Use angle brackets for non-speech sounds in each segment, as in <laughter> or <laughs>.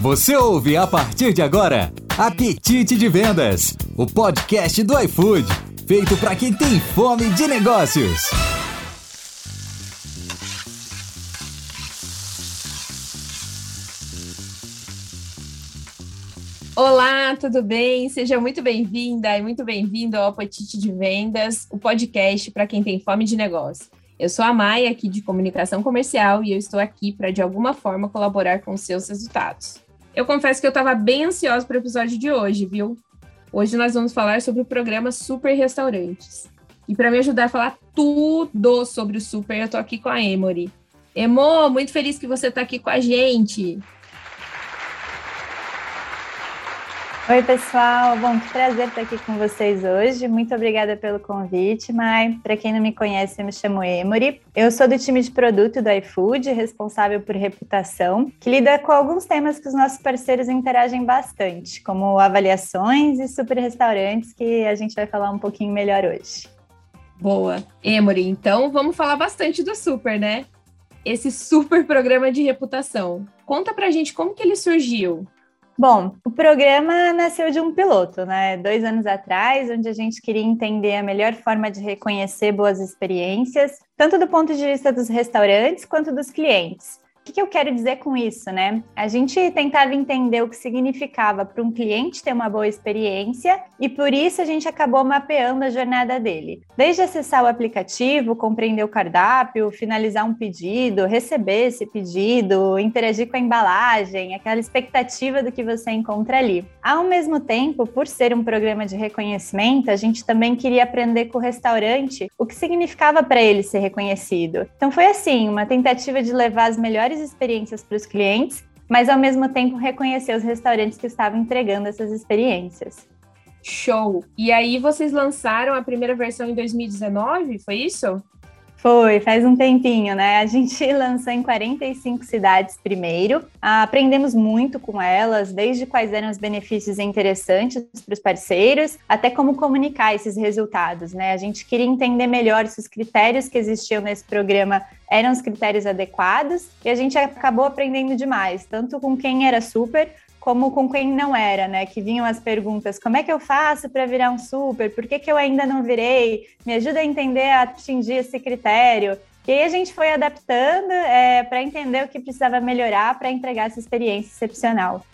Você ouve a partir de agora Apetite de Vendas, o podcast do iFood, feito para quem tem fome de negócios. Olá, tudo bem? Seja muito bem-vinda e muito bem-vindo ao Apetite de Vendas, o podcast para quem tem fome de negócio. Eu sou a Maia, aqui de comunicação comercial, e eu estou aqui para, de alguma forma, colaborar com seus resultados. Eu confesso que eu estava bem ansiosa para o episódio de hoje, viu? Hoje nós vamos falar sobre o programa Super Restaurantes. E para me ajudar a falar tudo sobre o Super, eu estou aqui com a Emory. Emo, muito feliz que você está aqui com a gente. Oi, pessoal. Bom, que prazer estar aqui com vocês hoje. Muito obrigada pelo convite, Mai. Para quem não me conhece, eu me chamo Emory. Eu sou do time de produto do iFood, responsável por reputação, que lida com alguns temas que os nossos parceiros interagem bastante, como avaliações e super restaurantes, que a gente vai falar um pouquinho melhor hoje. Boa. Emory, então vamos falar bastante do super, né? Esse super programa de reputação. Conta pra gente como que ele surgiu. Bom, o programa nasceu de um piloto, né? Dois anos atrás, onde a gente queria entender a melhor forma de reconhecer boas experiências, tanto do ponto de vista dos restaurantes quanto dos clientes que, que eu quero dizer com isso, né? A gente tentava entender o que significava para um cliente ter uma boa experiência e por isso a gente acabou mapeando a jornada dele. Desde acessar o aplicativo, compreender o cardápio, finalizar um pedido, receber esse pedido, interagir com a embalagem, aquela expectativa do que você encontra ali. Ao mesmo tempo, por ser um programa de reconhecimento, a gente também queria aprender com o restaurante o que significava para ele ser reconhecido. Então foi assim, uma tentativa de levar as melhores melhores experiências para os clientes, mas ao mesmo tempo reconhecer os restaurantes que estavam entregando essas experiências. Show! E aí vocês lançaram a primeira versão em 2019, foi isso? Foi, faz um tempinho, né? A gente <laughs> lançou em 45 cidades primeiro. Aprendemos muito com elas, desde quais eram os benefícios interessantes para os parceiros, até como comunicar esses resultados, né? A gente queria entender melhor se os critérios que existiam nesse programa eram os critérios adequados e a gente acabou aprendendo demais, tanto com quem era super como com quem não era, né? Que vinham as perguntas: como é que eu faço para virar um super? Por que, que eu ainda não virei? Me ajuda a entender, a atingir esse critério. E aí a gente foi adaptando é, para entender o que precisava melhorar para entregar essa experiência excepcional.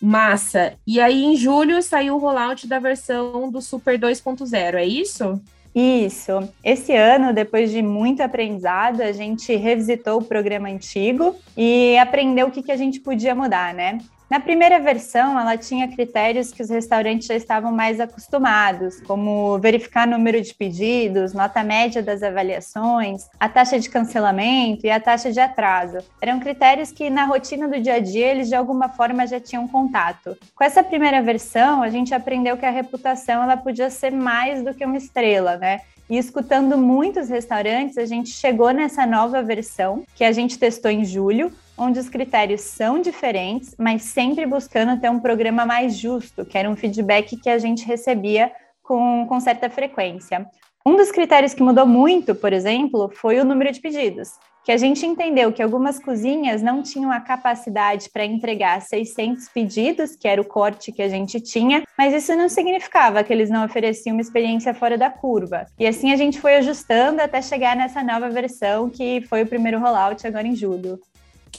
Massa! E aí em julho saiu o rollout da versão do Super 2.0, é isso? Isso. Esse ano, depois de muito aprendizado, a gente revisitou o programa antigo e aprendeu o que, que a gente podia mudar, né? Na primeira versão, ela tinha critérios que os restaurantes já estavam mais acostumados, como verificar número de pedidos, nota média das avaliações, a taxa de cancelamento e a taxa de atraso. Eram critérios que na rotina do dia a dia eles de alguma forma já tinham contato. Com essa primeira versão, a gente aprendeu que a reputação ela podia ser mais do que uma estrela, né? E escutando muitos restaurantes, a gente chegou nessa nova versão que a gente testou em julho, onde os critérios são diferentes, mas sempre buscando ter um programa mais justo, que era um feedback que a gente recebia com, com certa frequência. Um dos critérios que mudou muito, por exemplo, foi o número de pedidos, que a gente entendeu que algumas cozinhas não tinham a capacidade para entregar 600 pedidos, que era o corte que a gente tinha, mas isso não significava que eles não ofereciam uma experiência fora da curva. E assim a gente foi ajustando até chegar nessa nova versão, que foi o primeiro rollout agora em julho.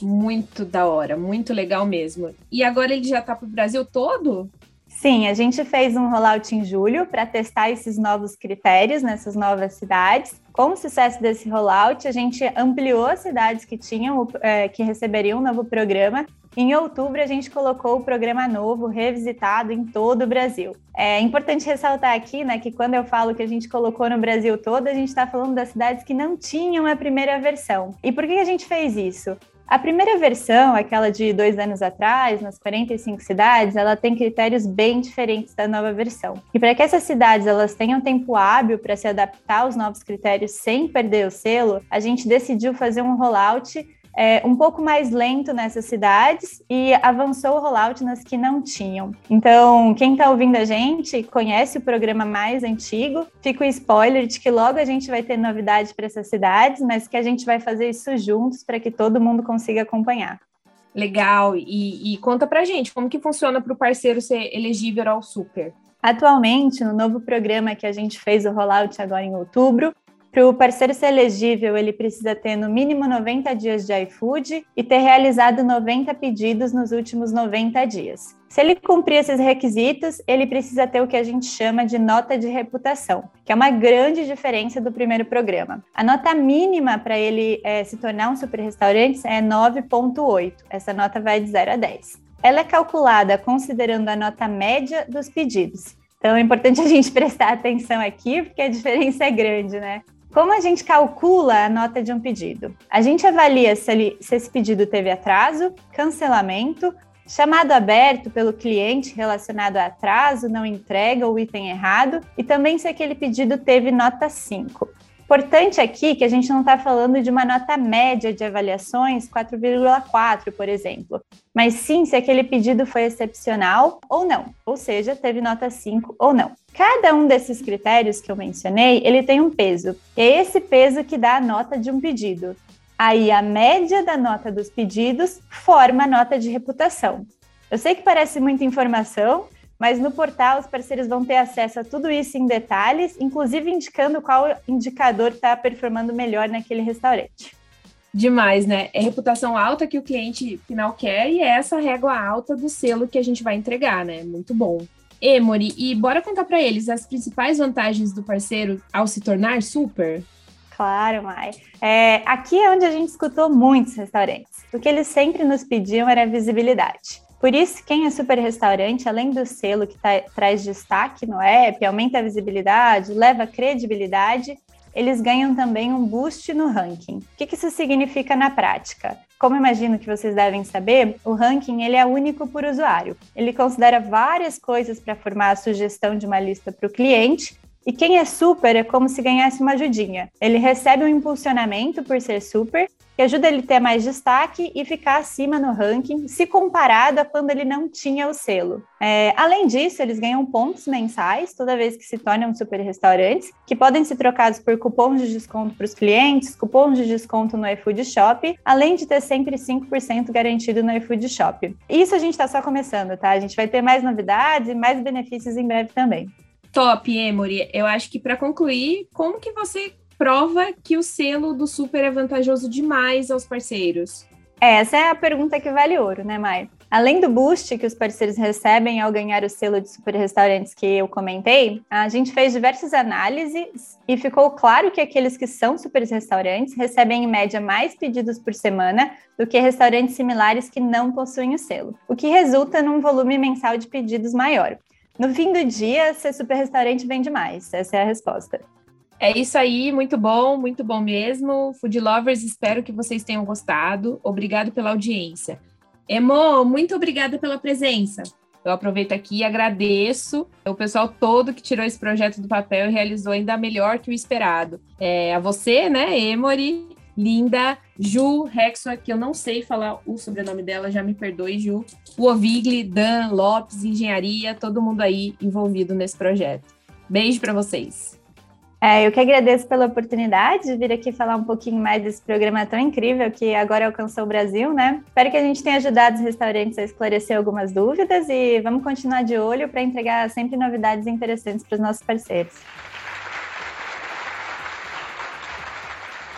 Muito da hora, muito legal mesmo. E agora ele já está para o Brasil todo? Sim, a gente fez um rollout em julho para testar esses novos critérios nessas novas cidades. Com o sucesso desse rollout, a gente ampliou as cidades que tinham, é, que receberiam um novo programa. Em outubro, a gente colocou o programa novo, revisitado em todo o Brasil. É importante ressaltar aqui, né, que quando eu falo que a gente colocou no Brasil todo, a gente está falando das cidades que não tinham a primeira versão. E por que a gente fez isso? A primeira versão, aquela de dois anos atrás, nas 45 cidades, ela tem critérios bem diferentes da nova versão. E para que essas cidades elas tenham tempo hábil para se adaptar aos novos critérios sem perder o selo, a gente decidiu fazer um rollout é, um pouco mais lento nessas cidades e avançou o rollout nas que não tinham. Então, quem está ouvindo a gente conhece o programa mais antigo, fica o spoiler de que logo a gente vai ter novidade para essas cidades, mas que a gente vai fazer isso juntos para que todo mundo consiga acompanhar. Legal. E, e conta pra gente como que funciona para o parceiro ser elegível ao super. Atualmente, no novo programa que a gente fez o rollout agora em outubro, para o parceiro ser elegível, ele precisa ter no mínimo 90 dias de iFood e ter realizado 90 pedidos nos últimos 90 dias. Se ele cumprir esses requisitos, ele precisa ter o que a gente chama de nota de reputação, que é uma grande diferença do primeiro programa. A nota mínima para ele é, se tornar um super restaurante é 9,8. Essa nota vai de 0 a 10. Ela é calculada considerando a nota média dos pedidos. Então é importante a gente <laughs> prestar atenção aqui, porque a diferença é grande, né? Como a gente calcula a nota de um pedido? A gente avalia se, ele, se esse pedido teve atraso, cancelamento, chamado aberto pelo cliente relacionado a atraso, não entrega ou item errado, e também se aquele pedido teve nota 5. Importante aqui que a gente não está falando de uma nota média de avaliações 4,4, por exemplo, mas sim se aquele pedido foi excepcional ou não, ou seja, teve nota 5 ou não. Cada um desses critérios que eu mencionei, ele tem um peso. E é esse peso que dá a nota de um pedido. Aí a média da nota dos pedidos forma a nota de reputação. Eu sei que parece muita informação, mas no portal os parceiros vão ter acesso a tudo isso em detalhes, inclusive indicando qual indicador está performando melhor naquele restaurante. Demais, né? É reputação alta que o cliente final quer e é essa régua alta do selo que a gente vai entregar, né? Muito bom. Emory, e bora contar para eles as principais vantagens do parceiro ao se tornar super? Claro, Mai. É, aqui é onde a gente escutou muitos restaurantes. O que eles sempre nos pediam era visibilidade. Por isso, quem é super restaurante, além do selo que tá, traz destaque no app, aumenta a visibilidade, leva credibilidade, eles ganham também um boost no ranking. O que, que isso significa na prática? Como imagino que vocês devem saber, o ranking ele é único por usuário. Ele considera várias coisas para formar a sugestão de uma lista para o cliente e quem é super é como se ganhasse uma ajudinha. Ele recebe um impulsionamento por ser super, que ajuda ele a ter mais destaque e ficar acima no ranking, se comparado a quando ele não tinha o selo. É, além disso, eles ganham pontos mensais toda vez que se tornam super restaurantes, que podem ser trocados por cupons de desconto para os clientes, cupons de desconto no iFood Shop, além de ter sempre 5% garantido no iFood Shop. Isso a gente está só começando, tá? A gente vai ter mais novidades e mais benefícios em breve também. Top, Emory. Eu acho que para concluir, como que você prova que o selo do super é vantajoso demais aos parceiros? Essa é a pergunta que vale ouro, né, Mai? Além do boost que os parceiros recebem ao ganhar o selo de super restaurantes que eu comentei, a gente fez diversas análises e ficou claro que aqueles que são super restaurantes recebem em média mais pedidos por semana do que restaurantes similares que não possuem o selo, o que resulta num volume mensal de pedidos maior. No fim do dia, ser super restaurante vende mais. Essa é a resposta. É isso aí, muito bom, muito bom mesmo. Food Lovers, espero que vocês tenham gostado. Obrigado pela audiência. Emo, muito obrigada pela presença. Eu aproveito aqui e agradeço o pessoal todo que tirou esse projeto do papel e realizou ainda melhor que o esperado. É, a você, né, Emory, Linda, Ju Rexua, que eu não sei falar o sobrenome dela, já me perdoe, Ju. O Ovigli, Dan, Lopes, Engenharia, todo mundo aí envolvido nesse projeto. Beijo para vocês. É, eu que agradeço pela oportunidade de vir aqui falar um pouquinho mais desse programa tão incrível que agora alcançou o Brasil, né? Espero que a gente tenha ajudado os restaurantes a esclarecer algumas dúvidas e vamos continuar de olho para entregar sempre novidades interessantes para os nossos parceiros.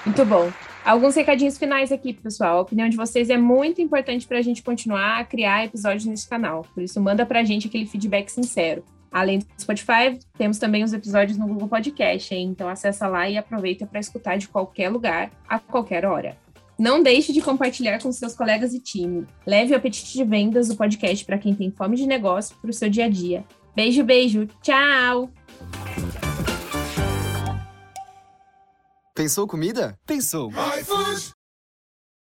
Muito bom. Alguns recadinhos finais aqui, pessoal. A opinião de vocês é muito importante para a gente continuar a criar episódios nesse canal. Por isso, manda para a gente aquele feedback sincero. Além do Spotify, temos também os episódios no Google Podcast, hein? Então acessa lá e aproveita para escutar de qualquer lugar, a qualquer hora. Não deixe de compartilhar com seus colegas e time. Leve o Apetite de Vendas, o podcast para quem tem fome de negócio, para o seu dia a dia. Beijo, beijo. Tchau! Pensou comida? Pensou.